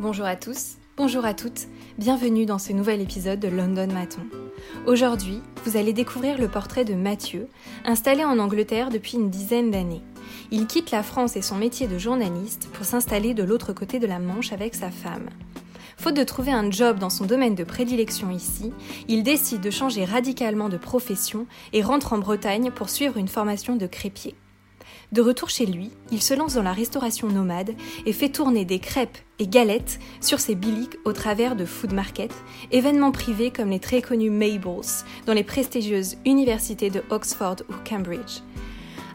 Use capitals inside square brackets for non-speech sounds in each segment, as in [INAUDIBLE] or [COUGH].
Bonjour à tous, bonjour à toutes, bienvenue dans ce nouvel épisode de London Maton. Aujourd'hui, vous allez découvrir le portrait de Mathieu, installé en Angleterre depuis une dizaine d'années. Il quitte la France et son métier de journaliste pour s'installer de l'autre côté de la Manche avec sa femme. Faute de trouver un job dans son domaine de prédilection ici, il décide de changer radicalement de profession et rentre en Bretagne pour suivre une formation de crépier. De retour chez lui, il se lance dans la restauration nomade et fait tourner des crêpes et galettes sur ses biliques au travers de food market, événements privés comme les très connus Mabels dans les prestigieuses universités de Oxford ou Cambridge.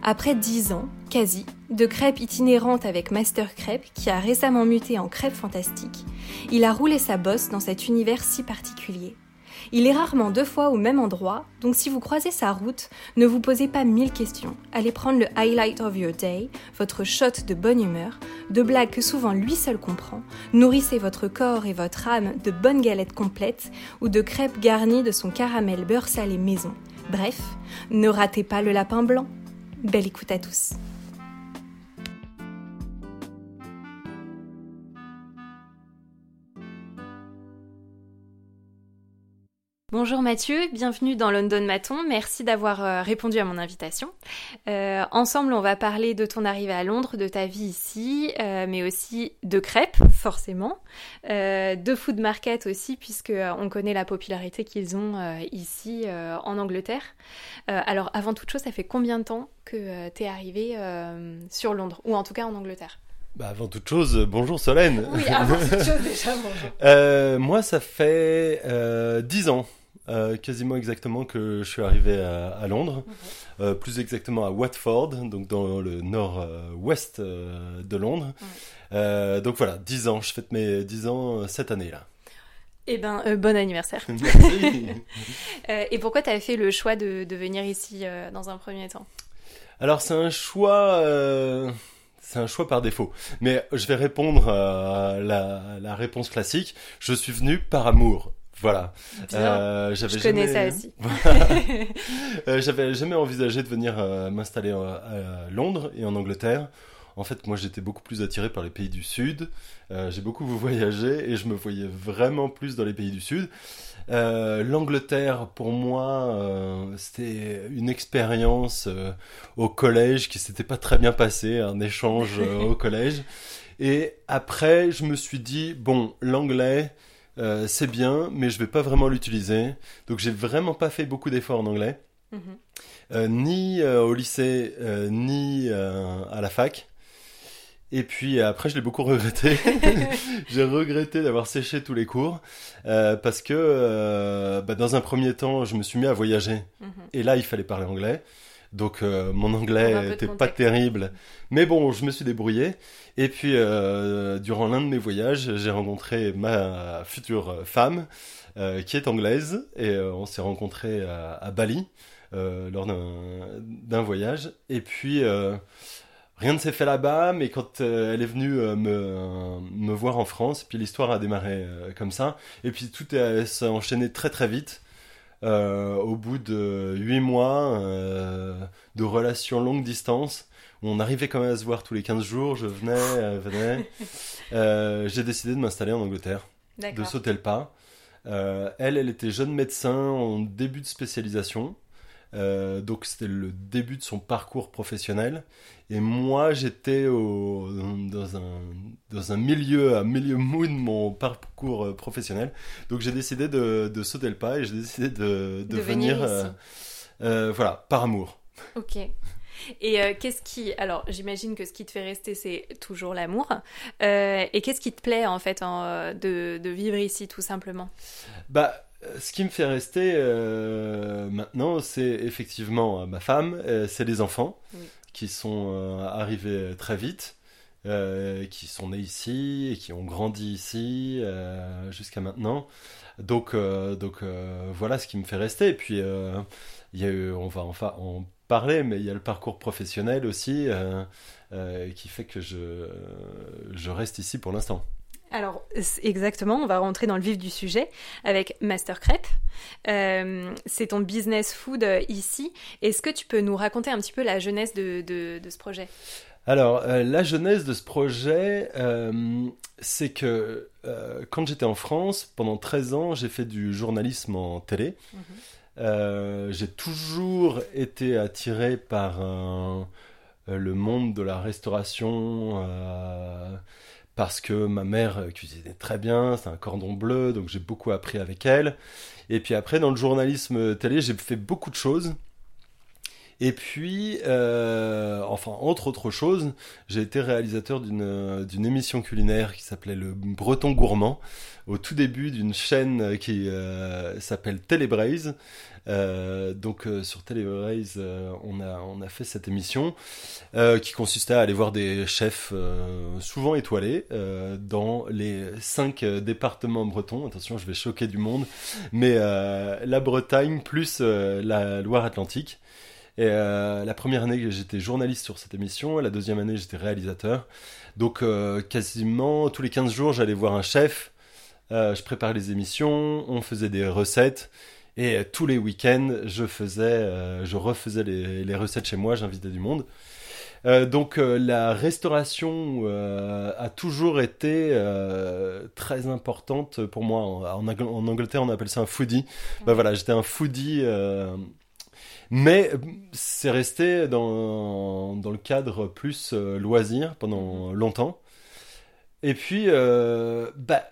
Après dix ans, quasi, de crêpes itinérantes avec Master Crêpe, qui a récemment muté en crêpes fantastiques, il a roulé sa bosse dans cet univers si particulier. Il est rarement deux fois au même endroit, donc si vous croisez sa route, ne vous posez pas mille questions. Allez prendre le highlight of your day, votre shot de bonne humeur, de blagues que souvent lui seul comprend, nourrissez votre corps et votre âme de bonnes galettes complètes ou de crêpes garnies de son caramel beurre salé maison. Bref, ne ratez pas le lapin blanc. Belle écoute à tous. Bonjour Mathieu, bienvenue dans London Maton. Merci d'avoir euh, répondu à mon invitation. Euh, ensemble, on va parler de ton arrivée à Londres, de ta vie ici, euh, mais aussi de crêpes, forcément, de food market aussi, puisque on connaît la popularité qu'ils ont ici en Angleterre. alors, avant toute chose, ça fait combien de temps que tu es arrivé sur Londres, ou en tout cas en Angleterre? Bah avant toute chose, bonjour Solène. Oui, avant toute chose [LAUGHS] déjà, bonjour. moi, ça fait euh, 10 ans euh, quasiment exactement que je suis arrivé à, Londres, euh, plus exactement à Watford, donc dans le nord-ouest euh, de Londres. donc voilà, 10 ans, je fête mes 10 ans cette année-là. Eh ben, bon anniversaire. [LAUGHS] [LAUGHS] et pourquoi tu as fait le choix de, venir ici dans un premier temps? Alors c'est un choix c'est un choix par défaut. Mais je vais répondre à la, la, réponse classique. Je suis venu par amour. Voilà. Euh, je connais ça aussi. [LAUGHS] euh, j'avais jamais envisagé de venir euh, m'installer à Londres et en Angleterre. En fait, moi, j'étais beaucoup plus attiré par les pays du Sud. Euh, j'ai beaucoup [LAUGHS] voyagé et je me voyais vraiment plus dans les pays du Sud. L'Angleterre, pour moi, c'était une expérience au collège qui s'était pas très bien passée, un échange [LAUGHS] au collège. Et après, je me suis dit, bon, l'anglais, euh, c'est bien, mais je vais pas vraiment l'utiliser. Donc j'ai vraiment pas fait beaucoup d'efforts en anglais, mhm. euh, ni euh, au lycée, ni à la fac. Et puis après, je l'ai beaucoup regretté. [LAUGHS] j'ai regretté d'avoir séché tous les cours parce que bah, dans un premier temps, je me suis mis à voyager. Mhm. Et là, il fallait parler anglais. Donc euh, mon anglais n'était pas terrible. Mais bon, je me suis débrouillé. Et puis, euh, durant l'un de mes voyages, j'ai rencontré ma future femme, euh, qui est anglaise. Et on s'est rencontrés à, Bali, lors d'un voyage. Et puis, rien ne s'est fait là-bas. Mais quand elle est venue me, me voir en France, puis l'histoire a démarré comme ça. Et puis, tout s'est enchaîné très très vite. Euh, au bout de huit mois euh, de relations longue distance, on arrivait quand même à se voir tous les 15 jours, je venais, [LAUGHS] euh, venais. j'ai décidé de m'installer en Angleterre, de sauter le pas. elle, elle était jeune médecin en début de spécialisation. Euh, donc c'était le début de son parcours professionnel. Et moi, j'étais dans, un, dans un milieu, un milieu mou de mon parcours euh, professionnel. Donc j'ai décidé de, de, sauter le pas et j'ai décidé de, de, venir, euh, voilà, par amour. Ok. Et qu'est-ce qui... Alors, j'imagine que ce qui te fait rester, c'est toujours l'amour. et qu'est-ce qui te plaît, en fait, de, de, vivre ici, tout simplement? Bah, ce qui me fait rester euh, maintenant, c'est effectivement euh, ma femme, euh, c'est les enfants qui sont arrivés très vite, qui sont nés ici et qui ont grandi ici jusqu'à maintenant. Donc, donc voilà ce qui me fait rester. Et puis, il y a eu, on va enfin en parler, mais il y a le parcours professionnel aussi qui fait que je, je reste ici pour l'instant. Alors, exactement, on va rentrer dans le vif du sujet avec Master Crêpe. Euh, c'est ton business food euh, ici. Est-ce que tu peux nous raconter un petit peu la jeunesse de, ce projet? Alors, euh, la genèse de ce projet, euh, c'est que euh, quand j'étais en France, pendant 13 ans, j'ai fait du journalisme en télé. Mhm. J'ai toujours été attiré par le monde de la restauration parce que ma mère euh, cuisinait très bien, c'est un cordon bleu, donc j'ai beaucoup appris avec elle. Et puis après, dans le journalisme télé, j'ai fait beaucoup de choses. Et puis, euh, enfin, entre autres choses, j'ai été réalisateur d'une d'une émission culinaire qui s'appelait Le Breton Gourmand, au tout début d'une chaîne qui euh, s'appelle Télébraise. Euh, donc euh, sur Télébraise, euh, on a on a fait cette émission euh, qui consistait à aller voir des chefs euh, souvent étoilés euh, dans les cinq euh, départements bretons. Attention, je vais choquer du monde, mais euh, la Bretagne plus euh, la Loire-Atlantique. Et euh, la première année, j'étais journaliste sur cette émission. La deuxième année, j'étais réalisateur. Donc, euh, quasiment tous les 15 jours, j'allais voir un chef. Euh, je préparais les émissions, on faisait des recettes. Et tous les week-ends, je faisais, je refaisais les, recettes chez moi, j'invitais du monde. Donc la restauration a toujours été très importante pour moi. En, en Angl- en Angleterre, on appelle ça un foodie. Bah voilà, j'étais un foodie, mais euh, c'est resté dans, dans le cadre plus euh, loisir pendant longtemps. Et puis, euh, bah,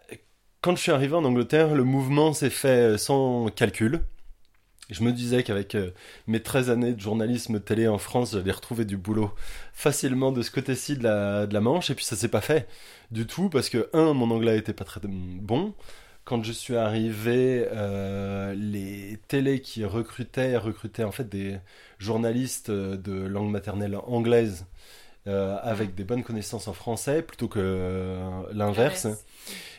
quand je suis arrivé en Angleterre, le mouvement s'est fait sans calcul. Je me disais qu'avec mes 13 années de journalisme télé en France, j'allais retrouver du boulot facilement de ce côté-ci de la, de la Manche, et puis ça s'est pas fait du tout, parce que, un, mon anglais était pas très bon. Quand je suis arrivé, euh, les télés qui recrutaient, recrutaient en fait des journalistes euh, de langue maternelle anglaise euh, avec des bonnes connaissances en français plutôt que euh, l'inverse.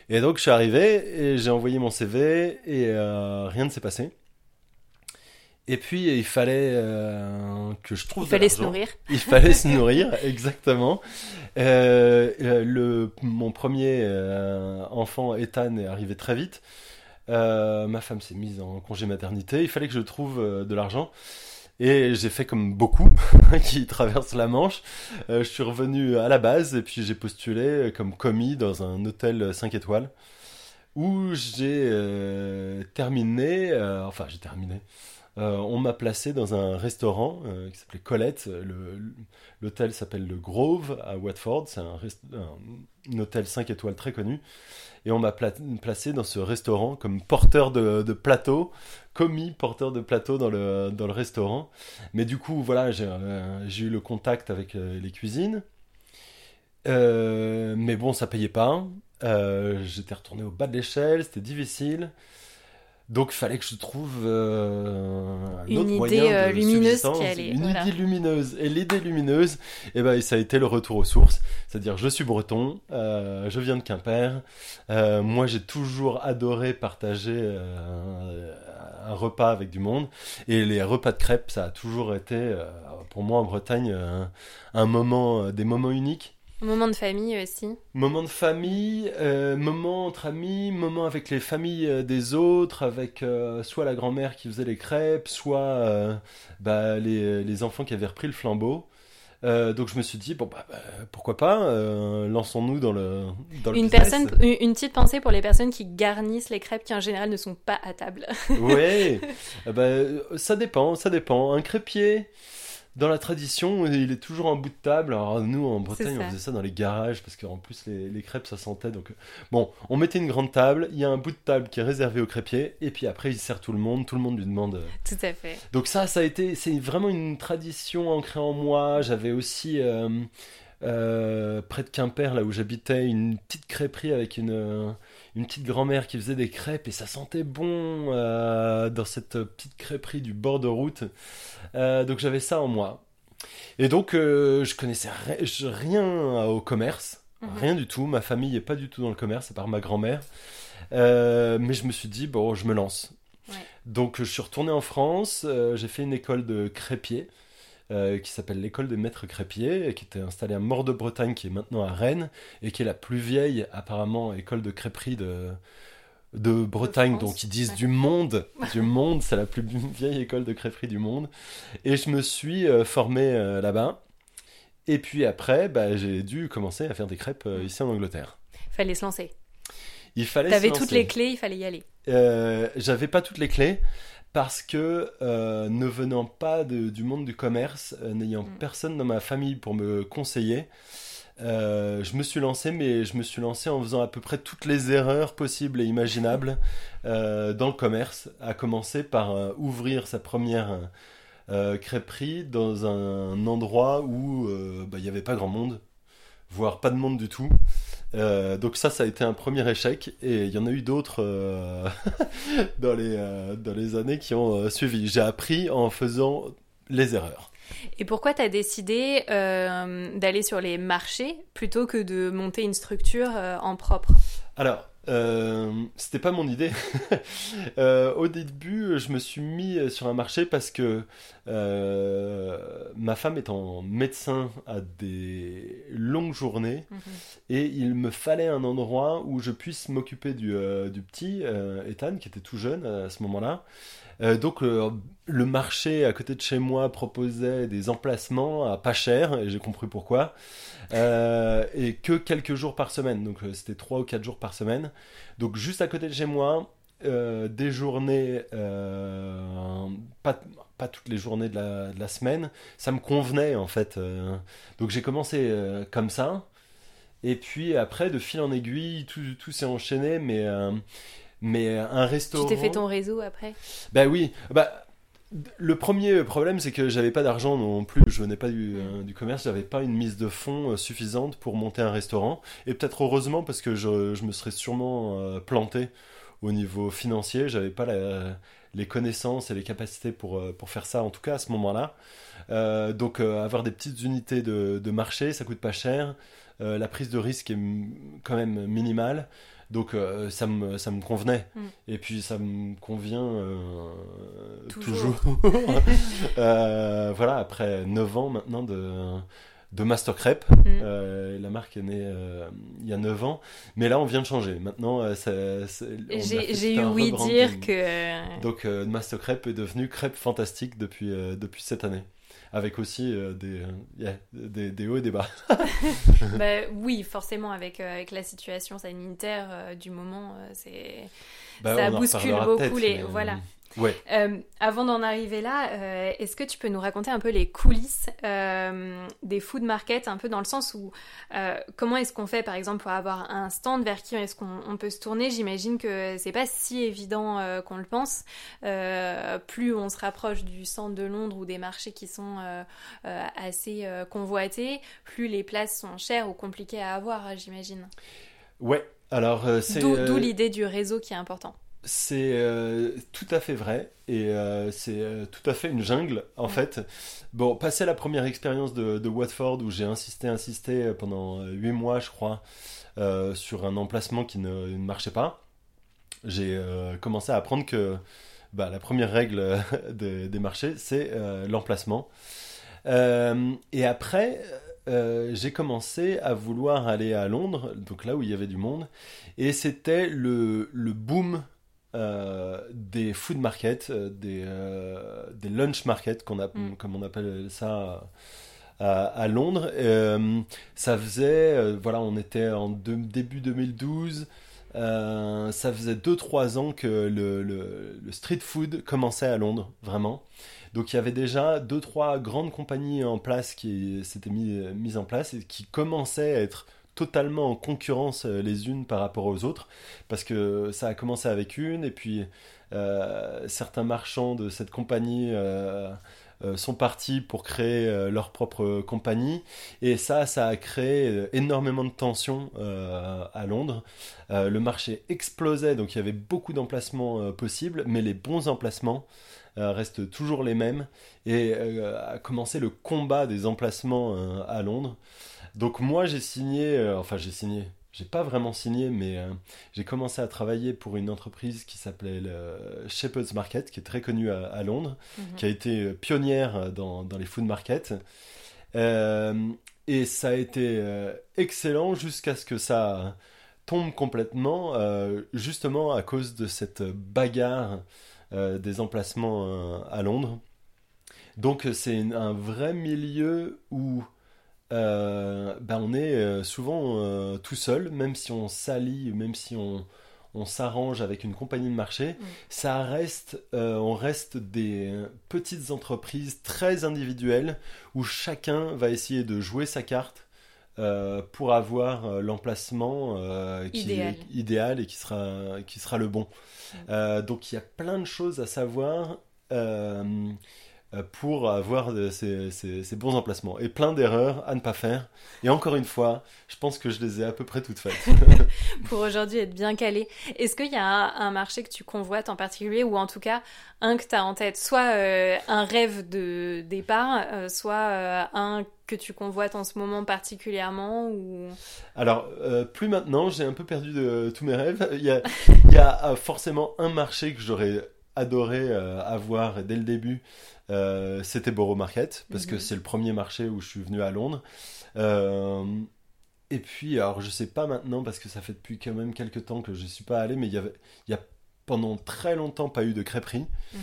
Et donc je suis arrivé et j'ai envoyé mon CV et rien ne s'est passé. Et puis il fallait euh, que je trouve Il fallait se nourrir. Il fallait se [LAUGHS] nourrir, exactement. Euh, euh, le, mon premier euh, enfant, Ethan, est arrivé très vite. Ma femme s'est mise en congé maternité. Il fallait que je trouve de l'argent. Et j'ai fait comme beaucoup [LAUGHS] qui traversent la Manche. Je suis revenu à la base et puis j'ai postulé comme commis dans un hôtel 5 étoiles où j'ai terminé, enfin j'ai terminé. Euh, on m'a placé dans un restaurant euh, qui s'appelait Colette. Le- L'hôtel s'appelle le Grove à Watford. C'est un, hôtel 5 étoiles très connu. Et on m'a pla- placé dans ce restaurant comme porteur de, plateau, commis porteur de plateau dans le, dans le restaurant. Mais du coup, voilà, j'ai euh, eu le contact avec les cuisines. Mais bon, ça payait pas. J'étais retourné au bas de l'échelle, c'était difficile. Donc il fallait que je trouve euh, un Une autre idée, moyen de euh, lumineuse qui allait- une voilà. idée lumineuse. Et l'idée lumineuse, eh ben, ça a été le retour aux sources. C'est-à-dire, je suis breton, euh, je viens de Quimper. Euh, moi, j'ai toujours adoré partager euh, un repas avec du monde. Et les repas de crêpes, ça a toujours été, euh, pour moi en Bretagne, un, un moment, des moments uniques. Moment de famille aussi. Moment de famille, euh, moment entre amis, moment avec les familles euh, des autres, avec euh, soit la grand-mère qui faisait les crêpes, soit euh, bah, les, les enfants qui avaient repris le flambeau. Euh, donc je me suis dit, bon, bah, bah, pourquoi pas, euh, lançons-nous dans le, dans le Une, business. personne, une une petite pensée pour les personnes qui garnissent les crêpes qui en général ne sont pas à table. Oui, [LAUGHS] ben, ça dépend, ça dépend. Un crépier, dans la tradition, il est toujours en bout de table. Alors nous, en Bretagne, on faisait ça dans les garages, parce qu'en plus, les, les crêpes, ça sentait. Donc, euh, bon, on mettait une grande table, il y a un bout de table qui est réservé au crépier, et puis après, il sert tout le monde, tout le monde lui demande... euh, Tout à fait. donc ça, ça a été, c'est vraiment une tradition ancrée en moi. J'avais aussi euh, euh, près de Quimper, là où j'habitais, une petite crêperie avec une, une petite grand-mère qui faisait des crêpes et ça sentait bon euh, dans cette petite crêperie du bord de route. Euh, donc j'avais ça en moi. Et donc euh, je connaissais rien au commerce, Mhm. rien du tout. Ma famille est pas du tout dans le commerce, à part ma grand-mère. Mais je me suis dit, bon, je me lance. Ouais. Donc je suis retourné en France, j'ai fait une école de crépier euh, qui s'appelle l'école des maîtres crépiers, et qui était installée à Mort de Bretagne, qui est maintenant à Rennes, et qui est la plus vieille apparemment école de crêperie de, de Bretagne, donc ils disent Ouais. du monde, [LAUGHS] du monde, c'est la plus vieille école de crêperie du monde. Et je me suis euh, formé euh, là-bas. Et puis après, bah, j'ai dû commencer à faire des crêpes euh, ici en Angleterre. Fallait se lancer. Il fallait. T'avais toutes les clés, il fallait y aller. Euh, J'avais pas toutes les clés parce que euh, ne venant pas de- du monde du commerce, euh, n'ayant Mm. personne dans ma famille pour me conseiller, euh, je me suis lancé, mais je me suis lancé en faisant à peu près toutes les erreurs possibles et imaginables dans le commerce, à commencer par ouvrir sa première crêperie dans un endroit où bah, il n'y avait pas grand monde, voire pas de monde du tout. Euh, donc ça, ça a été un premier échec et il y en a eu d'autres euh, [LAUGHS] dans, les, euh, dans les années qui ont suivi. J'ai appris en faisant les erreurs. Et pourquoi t'as décidé euh, d'aller sur les marchés plutôt que de monter une structure en propre? Alors, euh, c'était pas mon idée. [LAUGHS] Euh, au début, je me suis mis sur un marché parce que euh, ma femme étant médecin à des longues journées et il me fallait un endroit où je puisse m'occuper du, du petit Ethan qui était tout jeune à ce moment-là. Euh, donc euh, le marché à côté de chez moi proposait des emplacements à pas cher et j'ai compris pourquoi. Euh, et que quelques jours par semaine, donc c'était trois ou quatre jours par semaine. Donc juste à côté de chez moi, des journées, pas, pas toutes les journées de la, de la semaine, ça me convenait en fait. donc j'ai commencé comme ça. Et puis après, de fil en aiguille, tout, tout s'est enchaîné, mais, mais un restaurant. Tu t'es fait ton réseau après? Bah oui, bah le premier problème c'est que j'avais pas d'argent non plus, je venais pas du, euh, du commerce, j'avais pas une mise de fonds euh, suffisante pour monter un restaurant. Et peut-être heureusement parce que je, je me serais sûrement euh, planté au niveau financier, j'avais pas la- les connaissances et les capacités pour, euh, pour faire ça en tout cas à ce moment-là. Euh, donc euh, avoir des petites unités de, de marché, ça coûte pas cher. Euh, la prise de risque est quand même minimale. Donc euh, ça, me, ça me convenait. Mm. Et puis ça me convient euh, Toujours. toujours. [LAUGHS] Euh, voilà, après 9 ans maintenant de, de Master Crepe. Mm. La marque est née il y a 9 ans. Mais là, on vient de changer. Maintenant, J'ai eu oui dire que. Donc Master Crepe est devenu Crêpe Fantastique depuis, depuis cette année. Avec aussi euh, des, euh, yeah, des, des hauts et des bas. [LAUGHS] [LAUGHS] Bah, oui, forcément, avec, euh, avec la situation sanitaire du moment, c'est. Bah, Ça bouscule beaucoup les- mais, voilà. Ouais. Euh, avant d'en arriver là, euh, est-ce que tu peux nous raconter un peu les coulisses euh, des food markets, un peu dans le sens où comment est-ce qu'on fait par exemple pour avoir un stand, vers qui est-ce qu'on on peut se tourner? J'imagine que c'est pas si évident qu'on le pense. Plus on se rapproche du centre de Londres ou des marchés qui sont assez convoités, plus les places sont chères ou compliquées à avoir, j'imagine. Ouais. Alors, c'est. D'où d'où l'idée du réseau qui est important. C'est euh, tout à fait vrai et euh, c'est euh, tout à fait une jungle en fait. Bon, passé la première expérience de, de Watford où j'ai insisté, insisté pendant euh, huit mois, je crois, sur un emplacement qui ne, ne marchait pas, j'ai commencé à apprendre que bah, la première règle [LAUGHS] des, des marchés, c'est l'emplacement. Et après, euh, j'ai commencé à vouloir aller à Londres, donc là où il y avait du monde, et c'était le, le boom euh, des food markets, euh, des, euh, des lunch markets, qu'on a, Mm. comme on appelle ça à, à Londres. Euh, ça faisait, voilà, on était en de- début 2012. euh, ça faisait 2-3 ans que le, le- le street food commençait à Londres, vraiment. Donc il y avait déjà 2-3 grandes compagnies en place qui s'étaient mis- mises en place et qui commençaient à être totalement en concurrence euh, les unes par rapport aux autres, parce que ça a commencé avec une, et puis euh, certains marchands de cette compagnie euh, sont partis pour créer leur propre compagnie, et ça, ça a créé énormément de tensions à Londres. Le marché explosait, donc il y avait beaucoup d'emplacements possibles, mais les bons emplacements restent toujours les mêmes, et a commencé le combat des emplacements à Londres. Donc moi j'ai signé, euh, enfin j'ai signé, j'ai pas vraiment signé, mais euh, j'ai commencé à travailler pour une entreprise qui s'appelait le Shepherd's Market, qui est très connue à, à Londres, Mhm. qui a été euh, pionnière dans, dans les food markets. Et ça a été excellent jusqu'à ce que ça tombe complètement, justement à cause de cette bagarre des emplacements à Londres. Donc c'est un vrai milieu où ben on est souvent tout seul, même si on s'allie, même si on, on s'arrange avec une compagnie de marché, mm. ça reste, euh, on reste des petites entreprises très individuelles où chacun va essayer de jouer sa carte euh, pour avoir euh, l'emplacement qui idéal. est idéal et qui sera, qui sera le bon. Mm. donc il y a plein de choses à savoir. Euh, pour avoir ces, ces, bons emplacements et plein d'erreurs à ne pas faire. Et encore une fois, je pense que je les ai à peu près toutes faites. [LAUGHS] pour aujourd'hui être bien calé. Est-ce qu'il y a un, marché que tu convoites en particulier ou en tout cas un que tu as en tête? Soit euh, un rêve de départ, euh, soit un que tu convoites en ce moment particulièrement ou... Alors, plus maintenant, j'ai un peu perdu de tous mes rêves. Il y a, il y a forcément un marché que j'aurais adoré avoir dès le début, euh, c'était Borough Market, parce que mhm. c'est le premier marché où je suis venu à Londres. Euh, et puis, alors je sais pas maintenant, parce que ça fait depuis quand même quelques temps que je suis pas allé, mais il y avait, il y a pendant très longtemps pas eu de crêperie. Mhm.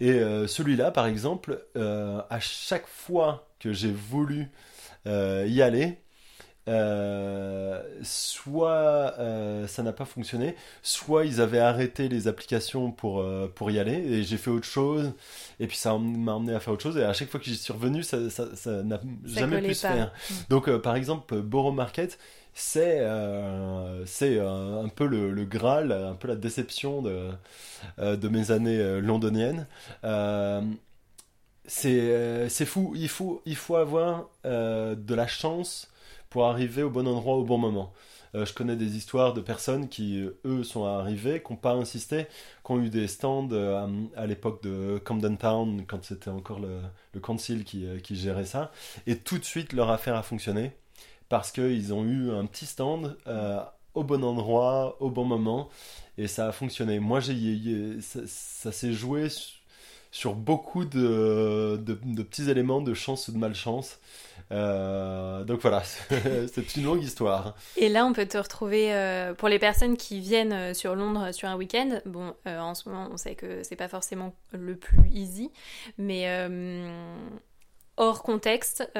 Et euh, celui-là, par exemple, à chaque fois que j'ai voulu y aller, euh, soit euh, ça n'a pas fonctionné, soit ils avaient arrêté les applications pour, euh, pour y aller et j'ai fait autre chose. Et puis ça m'a emmené à faire autre chose. Et à chaque fois que j'y suis revenu ça n'a ça, ça, jamais pu se faire. Donc par exemple Borough Market c'est c'est un peu le, le, Graal, un peu la déception de, de mes années londoniennes. c'est fou, il faut, il faut avoir de la chance pour arriver au bon endroit au bon moment. Euh, je connais des histoires de personnes qui, euh, eux, sont arrivés, qui n'ont pas insisté, qui ont eu des stands euh, à, l'époque de Camden Town, quand c'était encore le, le council qui, qui, gérait ça, et tout de suite leur affaire a fonctionné, parce qu'ils ont eu un petit stand au bon endroit, au bon moment, et ça a fonctionné. Moi, j'ai, ça, ça s'est joué sur beaucoup de, de, petits éléments de chance ou de malchance. Euh, donc voilà, [LAUGHS] c'est une longue histoire. Et là, on peut te retrouver euh, pour les personnes qui viennent euh, sur Londres sur un week-end. Bon, en ce moment, on sait que c'est pas forcément le plus easy, mais hors contexte, où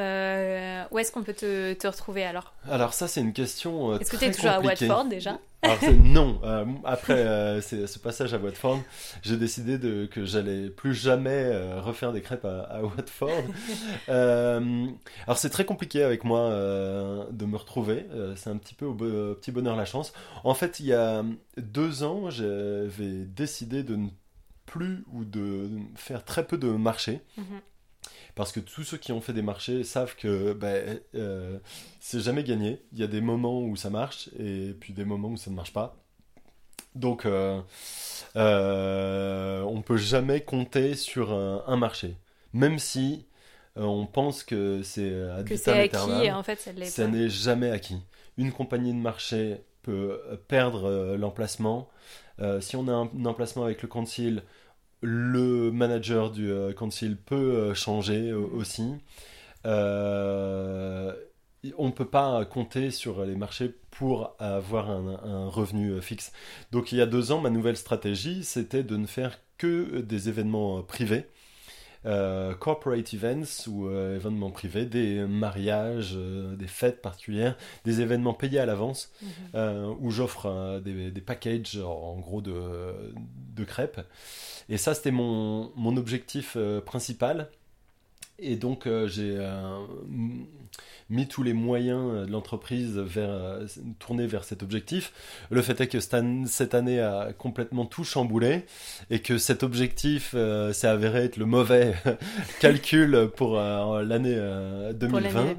est-ce qu'on peut te, te, retrouver alors? Alors ça, c'est une question. Est-ce que tu es toujours à Watford déjà? [LAUGHS] non, euh, après euh, ce passage à Watford, j'ai décidé de, que j'allais plus jamais euh, refaire des crêpes à, Watford. [LAUGHS] alors c'est très compliqué avec moi de me retrouver, c'est un petit peu au petit bonheur la chance. En fait, il y a deux ans, j'avais décidé de ne plus ou de faire très peu de marché. Mhm. Parce que tous ceux qui ont fait des marchés savent que ben, euh, c'est jamais gagné. Il y a des moments où ça marche et puis des moments où ça ne marche pas. Donc, euh, euh, on ne peut jamais compter sur un, marché. Même si on pense que c'est acquis, en fait, ça n'est jamais acquis. Une compagnie de marché peut perdre l'emplacement. si on a un, emplacement avec le concile, le manager du euh, council peut euh, changer euh, aussi. on ne peut pas compter sur les marchés pour avoir un, revenu fixe. Donc il y a deux ans, ma nouvelle stratégie, c'était de ne faire que des événements privés. Corporate events ou événements privés, des mariages, des fêtes particulières, des événements payés à l'avance, mhm. où j'offre des, des, packages en gros de, de crêpes. Et ça, c'était mon, mon, objectif euh, principal. Et donc, euh, j'ai euh, mis tous les moyens de l'entreprise vers tourner vers cet objectif. Le fait est que cette année a complètement tout chamboulé et que cet objectif s'est avéré être le mauvais [LAUGHS] calcul pour l'année 2020.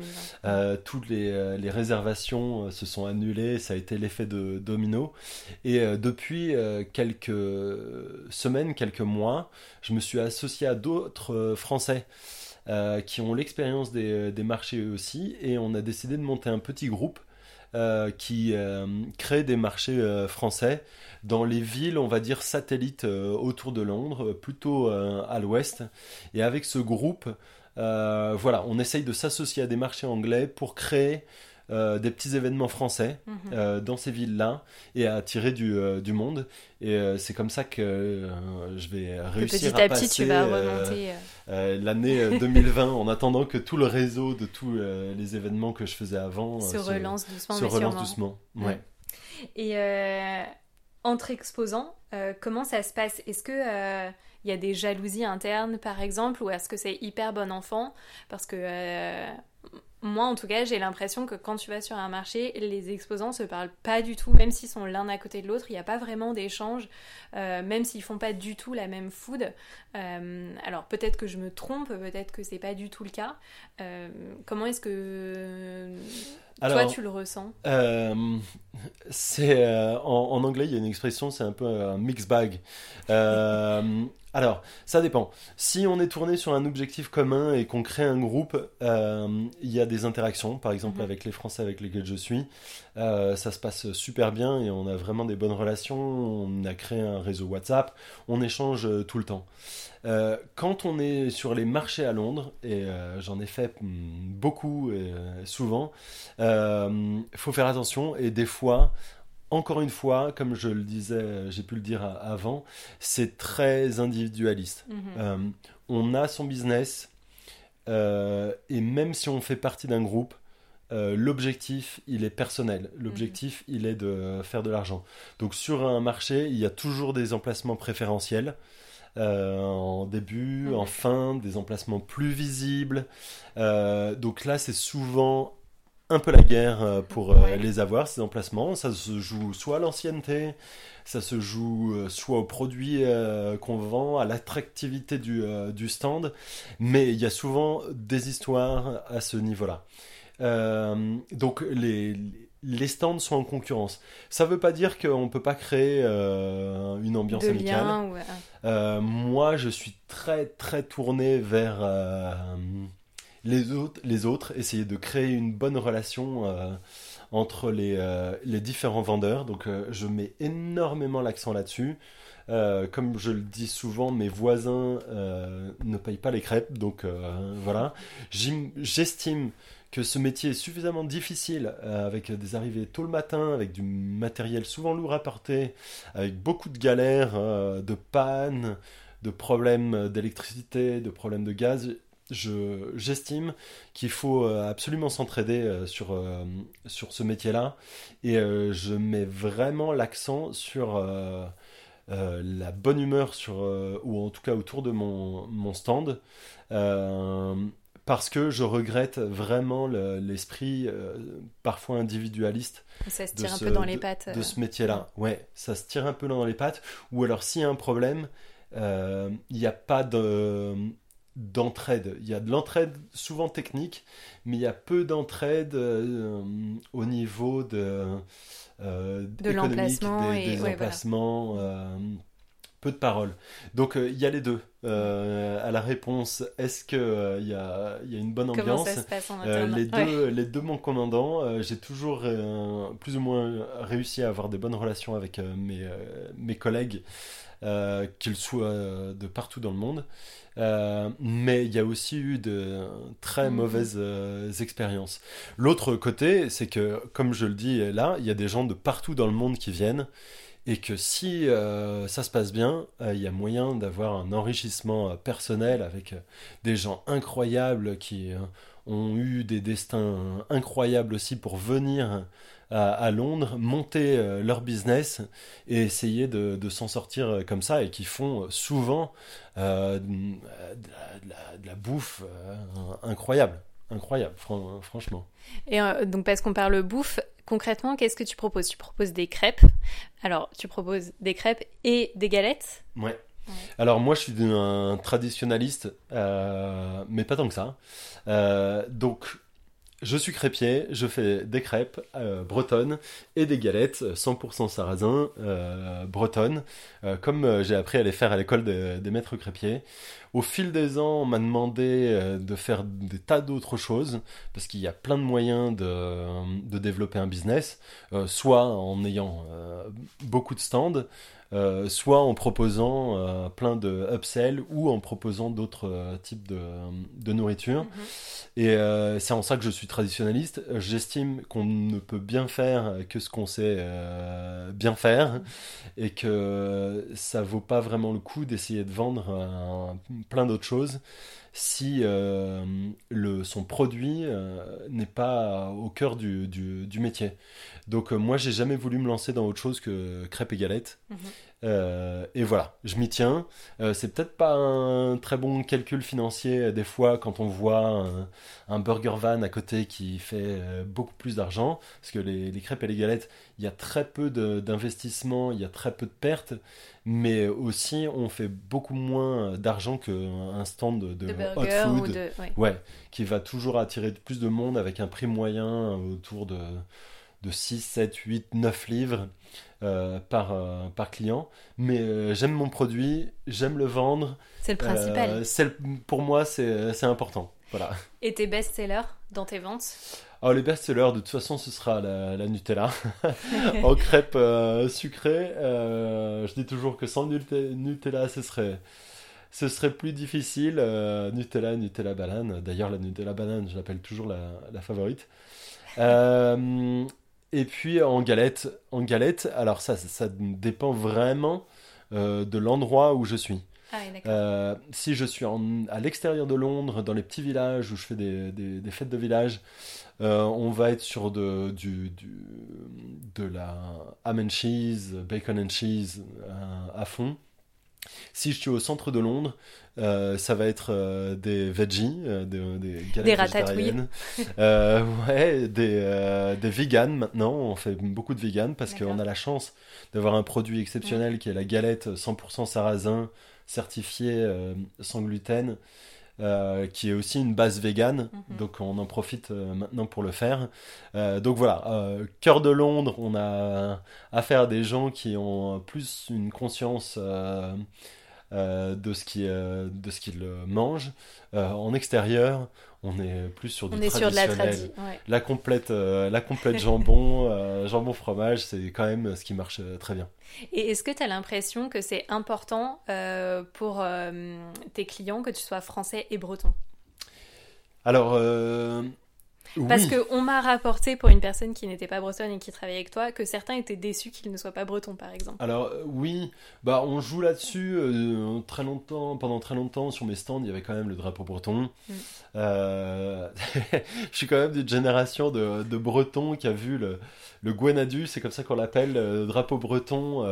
toutes les, les, réservations se sont annulées, ça a été l'effet de domino. Et depuis quelques semaines, quelques mois, je me suis associé à d'autres Français. Euh, qui ont l'expérience des, marchés eux aussi, et on a décidé de monter un petit groupe euh, qui euh, crée des marchés français dans les villes, on va dire, satellites autour de Londres, plutôt à l'ouest. Et avec ce groupe, voilà, on essaye de s'associer à des marchés anglais pour créer euh, des petits événements français mhm. euh, dans ces villes-là et à attirer du, euh, du monde. Et c'est comme ça que je vais réussir petit à, petit, tu vas remonter. L'année 2020 en attendant que tout le réseau de tous les événements que je faisais avant se relance doucement. Se relance doucement, ouais. Et entre exposants, comment ça se passe? Est-ce que il y a des jalousies internes par exemple ou est-ce que c'est hyper bon enfant? Parce que moi, en tout cas, j'ai l'impression que quand tu vas sur un marché, les exposants se parlent pas du tout, même s'ils sont l'un à côté de l'autre. Il n'y a pas vraiment d'échange, euh, même s'ils font pas du tout la même food. Euh, alors peut-être que je me trompe, peut-être que c'est pas du tout le cas. Euh, comment est-ce que toi tu le ressens? C'est en, en, anglais, il y a une expression, c'est un peu un mix bag. Alors, ça dépend. Si on est tourné sur un objectif commun et qu'on crée un groupe, il y a des interactions, par exemple mhm. avec les Français avec lesquels je suis. Euh, ça se passe super bien et on a vraiment des bonnes relations. On a créé un réseau WhatsApp, on échange euh, tout le temps. quand on est sur les marchés à Londres, et j'en ai fait mm, beaucoup et souvent, il faut faire attention et des fois, encore une fois, comme je le disais, j'ai pu le dire avant, c'est très individualiste. Mhm. Euh, on a son business euh, et même si on fait partie d'un groupe, euh, l'objectif, il est personnel. L'objectif, mhm. il est de faire de l'argent. Donc sur un marché, il y a toujours des emplacements préférentiels. en début, en fin, des emplacements plus visibles. donc là, c'est souvent un peu la guerre euh, pour euh, les avoir, ces emplacements. Ça se joue soit à l'ancienneté, ça se joue euh, soit aux produits qu'on vend, à l'attractivité du, du, stand, mais il y a souvent des histoires à ce niveau-là. donc les, les stands sont en concurrence. Ça ne veut pas dire qu'on ne peut pas créer une ambiance amicale. moi, je suis très très tourné vers les autres, les essayer de créer une bonne relation euh, entre les, euh, les, différents vendeurs. Donc euh, je mets énormément l'accent là-dessus. comme je le dis souvent, mes voisins ne payent pas les crêpes, donc voilà. J'estime que ce métier est suffisamment difficile, avec des arrivées tôt le matin, avec du matériel souvent lourd à porter, avec beaucoup de galères, de pannes, de problèmes d'électricité, de problèmes de gaz j'estime qu'il faut euh, absolument s'entraider euh, sur, euh, sur ce métier-là. Et je mets vraiment l'accent sur la bonne humeur sur, ou en tout cas autour de mon, mon stand parce que je regrette vraiment l'esprit parfois individualiste ça se tire un peu dans les pattes de ce métier-là. Ouais ça se tire un peu dans les pattes. Ou alors s'il y a un problème il n'y a pas de d'entraide. Il y a de l'entraide souvent technique, mais il y a peu d'entraide euh, au niveau de, euh, de l'emplacement des, emplacements. Euh, peu de paroles. Donc il y a les deux. à la réponse, est-ce qu'il il y, a, y a une bonne ambiance? ça se passe en les, deux, les deux, mon commandant, j'ai toujours plus ou moins réussi à avoir des bonnes relations avec mes, mes collègues, qu'ils soient de partout dans le monde. Euh, mais il y a aussi eu de très mhm. mauvaises euh, expériences. L'autre côté, c'est que, comme je le dis là, il y a des gens de partout dans le monde qui viennent et que si euh, ça se passe bien, il y a moyen d'avoir un enrichissement personnel avec des gens incroyables qui ont eu des destins incroyables aussi pour venir à, Londres, monter euh, leur business et essayer de, s'en sortir euh, comme ça et qui font souvent euh, de, la, bouffe incroyable. Incroyable, franchement. Et donc, parce qu'on parle bouffe, concrètement, qu'est-ce que tu proposes? Tu proposes des crêpes. Alors, tu proposes des crêpes et des galettes Ouais. Alors moi je suis un traditionnaliste, mais pas tant que ça. donc je suis crêpier, je fais des crêpes euh, bretonnes et des galettes 100% sarrasin euh, bretonnes, euh, comme j'ai appris à les faire à l'école des, maîtres crêpiers. Au fil des ans, on m'a demandé de faire des tas d'autres choses, parce qu'il y a plein de moyens de développer un business, soit en ayant beaucoup de stands, euh, soit en proposant euh, plein de upsell ou en proposant d'autres euh, types de, nourriture. Mhm. Et c'est en ça que je suis traditionnaliste. J'estime qu'on ne peut bien faire que ce qu'on sait bien faire et que ça vaut pas vraiment le coup d'essayer de vendre plein d'autres choses si euh, le, son produit euh, n'est pas au cœur du, métier. Donc euh, moi, j'ai jamais voulu me lancer dans autre chose que crêpes et galettes. Mhm. et voilà, je m'y tiens. c'est peut-être pas un très bon calcul financier des fois quand on voit un, burger van à côté qui fait beaucoup plus d'argent, parce que les, les, crêpes et les galettes, il y a très peu d'investissement, il y a très peu de pertes mais aussi on fait beaucoup moins d'argent qu'un stand de, hot food, ouais. qui va toujours attirer plus de monde avec un prix moyen autour de, de 6, 7, 8, 9 livres euh, par, euh, par client. Mais euh, j'aime mon produit, j'aime le vendre. C'est le principal. pour moi, c'est important. Voilà. Et tes best-sellers dans tes ventes? Oh, les best-sellers, de toute façon, ce sera la, Nutella. [LAUGHS] en crêpe sucrée, je dis toujours que sans Nutella, ce serait, ce serait plus difficile. Nutella, Nutella banane. D'ailleurs, la Nutella banane, je l'appelle toujours la, favorite. Et puis en galette, en galette, alors ça, ça, dépend vraiment de l'endroit où je suis. Ah si je suis à l'extérieur de Londres, dans les petits villages où je fais des, des fêtes de village, euh, on va être sur de, du, de la ham and cheese, bacon and cheese euh, à fond. Si je suis au centre de Londres, euh, ça va être des veggies, des, des galettes des ratatouilles. ouais, des, des vegans maintenant. On fait beaucoup de vegans parce qu'on a la chance d'avoir un produit exceptionnel qui est la galette 100% sarrasin certifiée sans gluten. Euh, qui est aussi une base végane, mhm. donc on en profite euh, maintenant pour le faire. Euh, donc voilà, cœur de Londres, on a affaire à des gens qui ont plus une conscience de ce qu'ils mangent. en extérieur, on est plus sur du on est Sur de la, la complète, la complète jambon, [LAUGHS] jambon fromage, c'est quand même ce qui marche très bien. Et est-ce que tu as l'impression que c'est important euh, pour euh, tes clients que tu sois français et breton? Alors, euh, parce qu'on m'a rapporté pour une personne qui n'était pas bretonne et qui travaillait avec toi que certains étaient déçus qu'il ne soit pas breton, par exemple. Alors euh, oui, bah on joue là-dessus euh, très longtemps. Pendant très longtemps sur mes stands, il y avait quand même le drapeau breton. Mm. Euh, [LAUGHS] je suis quand même d'une génération de, de Bretons qui a vu le, le Gwenadu, c'est comme ça qu'on l'appelle, le drapeau breton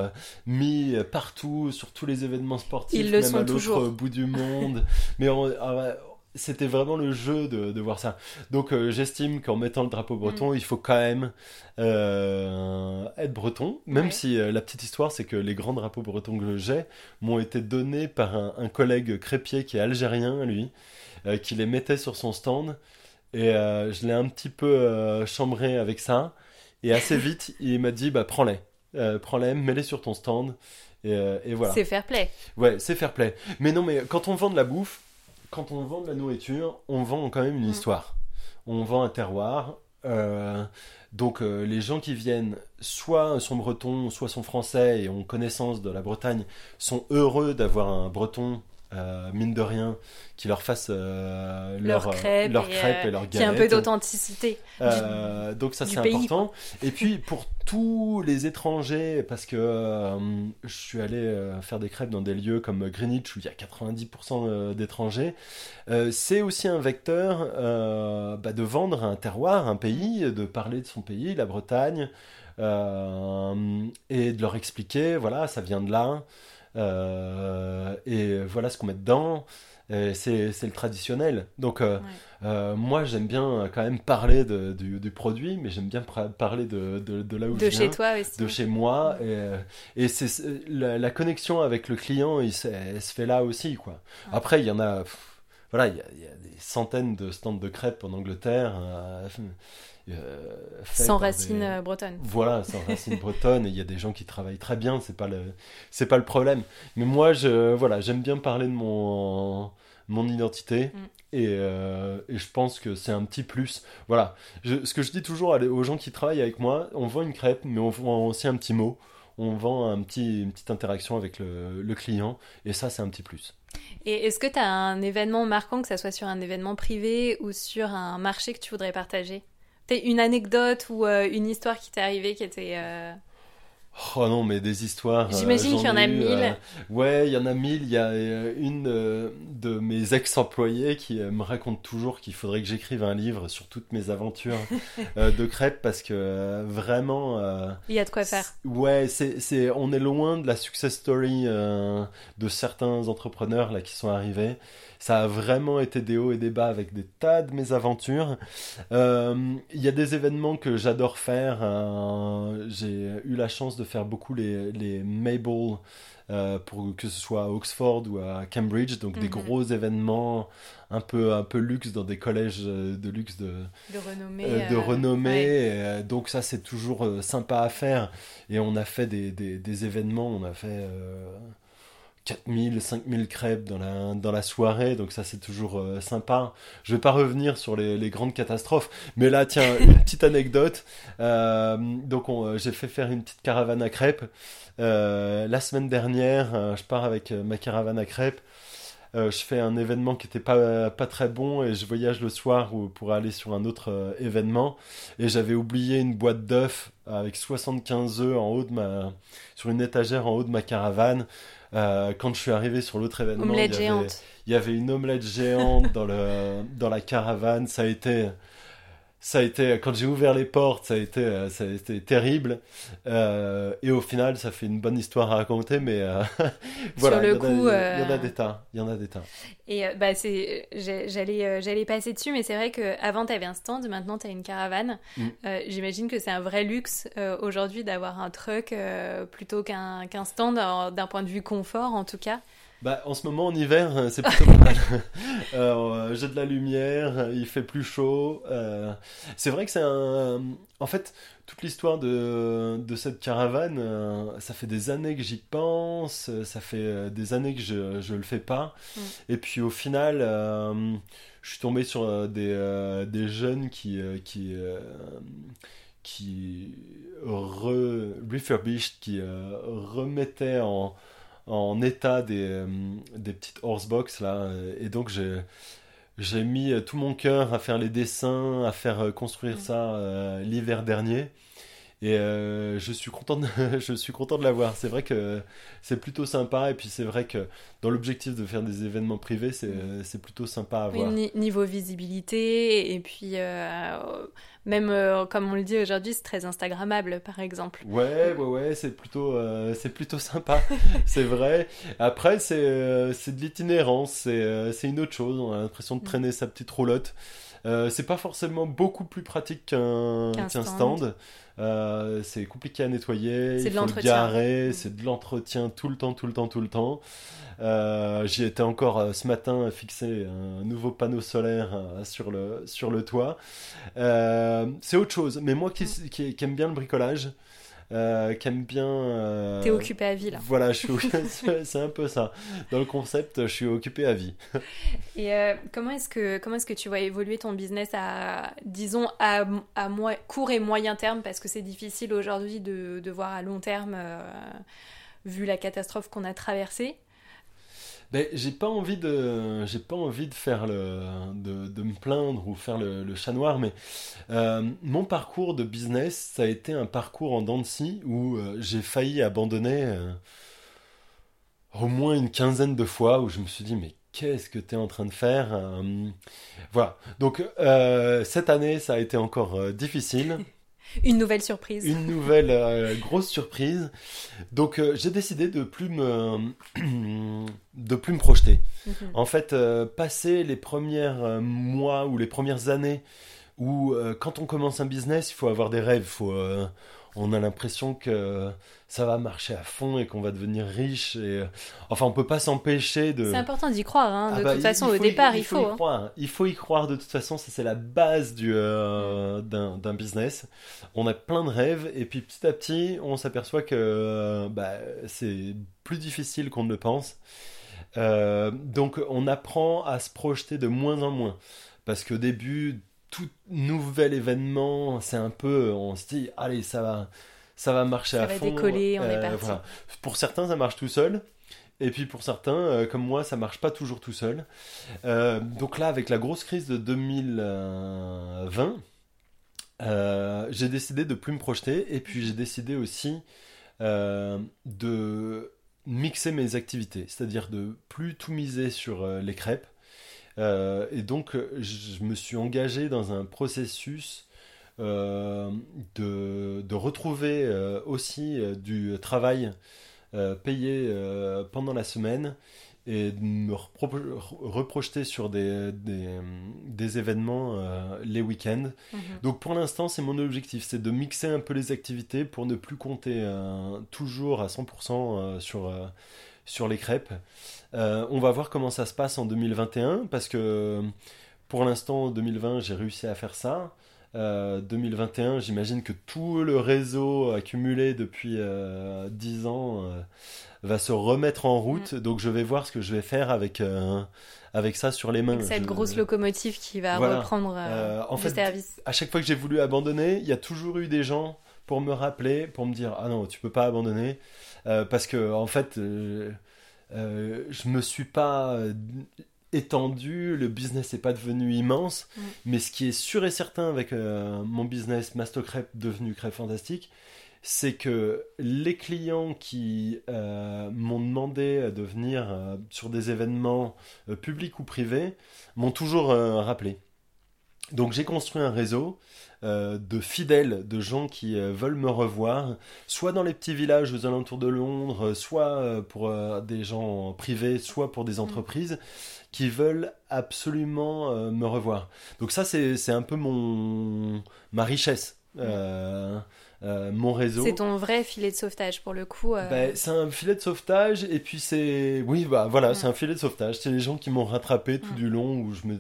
mis partout sur tous les événements sportifs, Ils le même sont à l'autre bout du monde. [LAUGHS] Mais on, ah c'était vraiment le jeu de, voir ça. Donc euh, j'estime qu'en mettant le drapeau breton, mm. il faut quand même euh, être breton, même si euh, la petite histoire, c'est que les grands drapeaux bretons que j'ai m'ont été donnés par un, collègue crépier qui est algérien, lui, qui les mettait sur son stand. Et je l'ai un petit peu chambré avec ça. Et assez [LAUGHS] vite, il m'a dit, bah prends-les. prends-les, mets-les sur ton stand. Et, et voilà. C'est fair play. Ouais, c'est fair play. Mais non, mais quand on vend de la bouffe, quand on vend de la nourriture, on vend quand même une mm. histoire. On vend un terroir. Euh, donc euh, les gens qui viennent, soit sont bretons, soit sont français et ont connaissance de la Bretagne, sont heureux d'avoir un breton euh, mine de rien, qui leur fasse euh, leur, crêpes, leur et, crêpes et leur Qui a un peu d'authenticité. Euh, donc ça c'est important. Et puis pour tous les étrangers, parce que je suis allé faire des crêpes dans des lieux comme Greenwich où il y a 90% d'étrangers, c'est aussi un vecteur bah, de vendre un terroir, un pays, de parler de son pays, la Bretagne, et de leur expliquer, voilà, ça vient de là. Euh, et voilà ce qu'on met dedans. C'est le traditionnel. Donc, euh, euh, moi, j'aime bien quand même parler de, du, produit, mais j'aime bien parler de, de, là où de je chez toi aussi. De chez moi. Et, et c'est la, connexion avec le client, il, elle, se fait là aussi. Quoi. Après, il y en a. voilà, il y, a, il y, a des centaines de stands de crêpes en Angleterre. Euh, sans racines euh, bretonnes. Voilà, sans [LAUGHS] racines bretonnes. Et il y a des gens qui travaillent très bien, c'est pas le, c'est pas le problème. Mais moi, je, voilà, j'aime bien parler de mon, mon identité. Mm. Et, euh, et, je pense que c'est un petit plus. Voilà. ce que je dis toujours aux gens qui travaillent avec moi, on vend une crêpe, mais on vend aussi un petit mot. On vend un petit, une petite interaction avec le, le client. Et ça, c'est un petit plus. Et est-ce que tu as un événement marquant, que ce soit sur un événement privé ou sur un marché que tu voudrais partager? Une anecdote ou euh, une histoire qui t'est arrivée qui était. Euh, Oh non, mais des histoires. euh, J'imagine qu'il y en a eu, mille. ouais, il y en a mille. Il y a une de mes ex-employés qui me raconte toujours qu'il faudrait que j'écrive un livre sur toutes mes aventures [LAUGHS] de crêpes parce que vraiment. Il y a de quoi faire. Ouais, c'est, on est loin de la success story de certains entrepreneurs là qui sont arrivés. Ça a vraiment été des hauts et des bas avec des tas de mésaventures. Euh, Il y a des événements que j'adore faire. euh, j'ai eu la chance de faire beaucoup les, les Mabel, euh, pour que ce soit à Oxford ou à Cambridge, donc des Mhm. gros événements un peu, un peu luxe dans des collèges euh, de luxe de, De renommée. euh, de euh, ouais. euh, donc ça, c'est toujours euh, sympa à faire. Et on a fait des, des, des événements, on a fait euh, 4000, 5000 crêpes dans la, dans la soirée. Donc ça, c'est toujours euh, sympa. Je vais pas revenir sur les, les grandes catastrophes. Mais là, tiens, [LAUGHS] une petite anecdote. Euh, donc on, euh, j'ai fait faire une petite caravane à crêpes. Euh, la semaine dernière, je pars avec ma caravane à crêpes. Euh, je fais un événement qui était pas, pas très bon et je voyage le soir ou- pour aller sur un autre euh, événement. Et j'avais oublié une boîte d'œufs avec 75 œufs en haut de ma, sur une étagère en haut de ma caravane. Euh, quand je suis arrivé sur l'autre événement, il y avait- il y avait une omelette géante dans, le, dans la caravane. Ça a été, ça a été, quand j'ai ouvert les portes, ça a été, euh, ça a été terrible. Euh, et au final, ça fait une bonne histoire à raconter, mais euh, [LAUGHS] voilà, le il y en a- coup, il y en a des tas, il y en a des tas. Et euh, bah c'est, j'allais, j'allais passer dessus, mais c'est vrai que avant t'avais un stand, maintenant t'as une caravane. Mm. Euh, j'imagine que c'est un vrai luxe aujourd'hui d'avoir un truck plutôt qu'un qu'un stand d'un point de vue confort en tout cas. Bah, en ce moment, en hiver, euh, c'est plutôt pas mal. [LAUGHS] Euh, j'ai de la lumière, il fait plus chaud. euh, c'est vrai que c'est un. En fait, toute l'histoire de, de cette caravane, euh, ça fait des années que j'y pense, euh, ça fait euh, des années que je, je le fais pas. Mm. Et puis au final, euh, je suis tombé sur euh, des, euh, des jeunes qui. euh, qui euh, qui re, refurbished, qui euh, remettaient en, en état des, euh, des petites horsebox là. Et donc j'ai j'ai mis tout mon cœur à faire les dessins à faire euh, construire ça euh, l'hiver dernier et euh, je suis content de, [LAUGHS] je suis content de l'avoir c'est vrai que c'est plutôt sympa et puis c'est vrai que dans l'objectif de faire des événements privés c'est c'est plutôt sympa à Oui, voir ni- niveau visibilité et puis euh, même euh, comme on le dit aujourd'hui, c'est très instagrammable par exemple. Ouais, ouais, ouais, c'est plutôt, euh, c'est plutôt sympa, [LAUGHS] c'est vrai. Après, c'est, euh, c'est de l'itinérance, c'est, euh, c'est une autre chose. On a l'impression de traîner sa petite roulotte. Euh, c'est pas forcément beaucoup plus pratique qu'un stand. Euh, c'est compliqué à nettoyer, C'est il de faut le garer, Mm. c'est de l'entretien tout le temps, tout le temps, tout le temps. Euh, j'y étais encore euh, ce matin à fixer un nouveau panneau solaire sur le, sur le toit. C'est autre chose, mais moi qui, qui, qui aime bien le bricolage, euh, qui aime bien. euh, T'es occupé à vie là. Voilà, je suis, [LAUGHS] c'est un peu ça. Dans le concept, je suis occupé à vie. [LAUGHS] Et euh, comment est-ce que comment est-ce que tu vois évoluer ton business à disons à, à moi, court et moyen terme? Parce que c'est difficile aujourd'hui de, de voir à long terme euh, vu la catastrophe qu'on a traversée. Mais j'ai pas envie de, j'ai pas envie de faire le, de, de me plaindre ou faire le, le chat noir, mais euh, mon parcours de business, ça a été un parcours en scie où euh, j'ai failli abandonner euh, au moins une quinzaine de fois où je me suis dit mais qu'est-ce que tu es en train de faire Voilà. Donc cette année, ça a été encore difficile. [LAUGHS] Une nouvelle surprise. une nouvelle euh, grosse surprise. Donc euh, j'ai décidé de plus me [CLEARS THROAT] de plus me projeter. Mhm. En fait, euh, passer les premiers mois ou les premières années où quand on commence un business, il faut avoir des rêves, faut on a l'impression que ça va marcher à fond et qu'on va devenir riche et enfin on peut pas s'empêcher de C'est important d'y croire. hein. ah de bah, toute il- façon, il au départ, il faut, faut. y hein. croire. Il faut y croire de toute façon, ça c'est la base du euh, d'un d'un business. On a plein de rêves et puis petit à petit, on s'aperçoit que euh, bah, c'est plus difficile qu'on ne le pense. Euh, donc on apprend à se projeter de moins en moins parce qu'au début, tout nouvel événement, c'est un peu, on se dit, allez, ça va, ça va marcher Ça à va fond. Euh, décoller, on est parti. voilà. Pour certains, ça marche tout seul. Et puis pour certains, euh, comme moi, ça marche pas toujours tout seul. Euh, donc là, avec la grosse crise de 2020, euh, j'ai décidé de plus me projeter. Et puis j'ai décidé aussi de mixer mes activités, c'est-à-dire de plus tout miser sur les crêpes. Et donc, je me suis engagé dans un processus de, de, retrouver aussi du travail payé pendant la semaine et de me reprojeter sur des, des, événements euh, les week-ends. Mhm. Donc pour l'instant, c'est mon objectif, c'est de mixer un peu les activités pour ne plus compter euh, toujours à 100% euh, sur, sur les crêpes. On va voir comment ça se passe en 2021 parce que pour l'instant, en 2020, j'ai réussi à faire ça. 2021, j'imagine que tout le réseau accumulé depuis 10 ans va se remettre en route. Mm. Donc je vais voir ce que je vais faire avec euh, avec ça sur les mains. Avec cette grosse locomotive qui va reprendre euh, euh, en fait, service. À chaque fois que j'ai voulu abandonner, il y a toujours eu des gens pour me rappeler, pour me dire ah non tu peux pas abandonner parce que en fait je me suis pas étendu, le business n'est pas devenu immense, mm. mais ce qui est sûr et certain avec mon business Mastocrep devenu Crêpe Fantastique, c'est que les clients qui euh, m'ont demandé de venir euh, sur des événements euh, publics ou privés m'ont toujours rappelé. Donc j'ai construit un réseau de fidèles, de gens qui veulent me revoir, soit dans les petits villages aux alentours de Londres, soit pour des gens privés, soit pour des mm. entreprises qui veulent absolument me revoir. Donc ça c'est un peu mon ma richesse. Mm. Euh, mon réseau. C'est ton vrai filet de sauvetage pour le coup. Euh. Ben, c'est un filet de sauvetage et puis c'est oui bah voilà c'est un filet de sauvetage. C'est les gens qui m'ont rattrapé tout du long où je me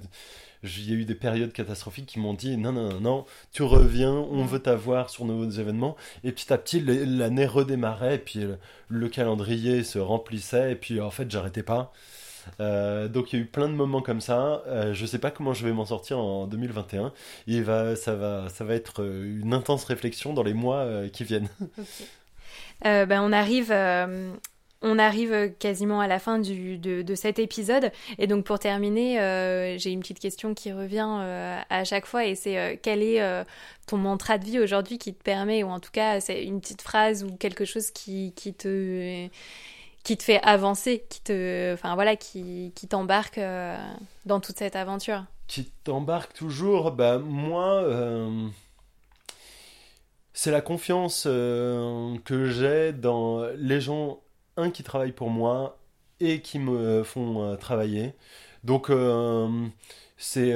il y a eu des périodes catastrophiques qui m'ont dit non, non, non, tu reviens, on veut t'avoir sur nos événements. Et petit à petit, l'année redémarrait, et puis le, calendrier se remplissait, et puis en fait, j'arrêtais pas. Euh, donc il y a eu plein de moments comme ça. Euh, je sais pas comment je vais m'en sortir en 2021. Il va, ça, va, ça va être euh, une intense réflexion dans les mois qui viennent. ben, on arrive. On arrive quasiment à la fin du, de, de, cet épisode. Et donc pour terminer, j'ai une petite question qui revient à chaque fois et c'est quel est ton mantra de vie aujourd'hui qui te permet, ou en tout cas c'est une petite phrase ou quelque chose qui, qui te qui te fait avancer, qui te, enfin voilà, qui, qui t'embarque euh, dans toute cette aventure? Qui t'embarque toujours, bah moi, euh, c'est la confiance euh, que j'ai dans les gens, un qui travaillent pour moi et qui me font travailler. Donc c'est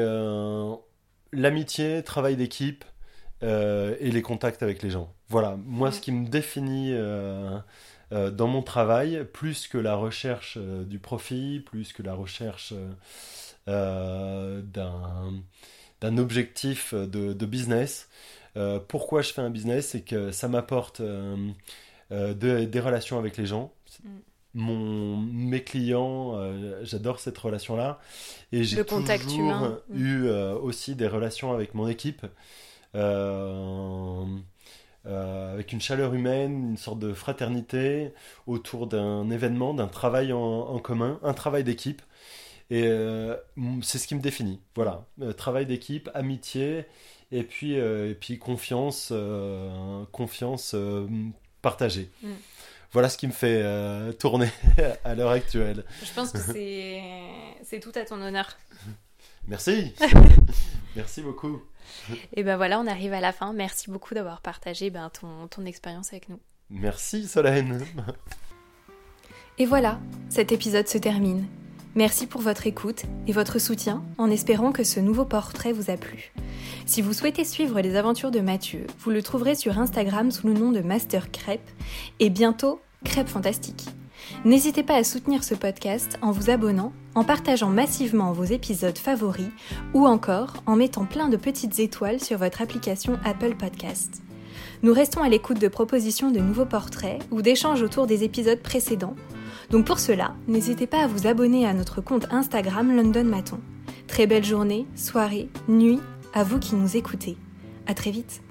l'amitié, travail d'équipe et les contacts avec les gens. Voilà, moi ce qui me définit euh, dans mon travail, plus que la recherche euh, du profit, plus que la recherche euh, d'un objectif de, business. pourquoi je fais un business C'est que ça m'apporte des relations avec les gens. Mm. Mon, mes clients, j'adore cette relation-là. Et j'ai toujours mm. eu aussi des relations avec mon équipe. Euh, avec une chaleur humaine, une sorte de fraternité autour d'un événement, d'un travail en, commun, un travail d'équipe. Et euh, c'est ce qui me définit. Voilà, euh, travail d'équipe, amitié, et puis, et puis confiance, confiance partagée. Mm. Voilà ce qui me fait tourner [LAUGHS] à l'heure actuelle. Je pense que c'est tout à ton honneur. Merci. [LAUGHS] Merci beaucoup. Et ben voilà, on arrive à la fin. Merci beaucoup d'avoir partagé ben, ton, ton expérience avec nous. Merci Solène. Et voilà, cet épisode se termine. Merci pour votre écoute et votre soutien en espérant que ce nouveau portrait vous a plu. Si vous souhaitez suivre les aventures de Mathieu, vous le trouverez sur Instagram sous le nom de Master Crêpe et bientôt Crêpe Fantastique. N'hésitez pas à soutenir ce podcast en vous abonnant, en partageant massivement vos épisodes favoris ou encore en mettant plein de petites étoiles sur votre application Apple Podcast. Nous restons à l'écoute de propositions de nouveaux portraits ou d'échanges autour des épisodes précédents. Donc pour cela, n'hésitez pas à vous abonner à notre compte Instagram London Maton. Très belle journée, soirée, nuit à vous qui nous écoutez. À très vite.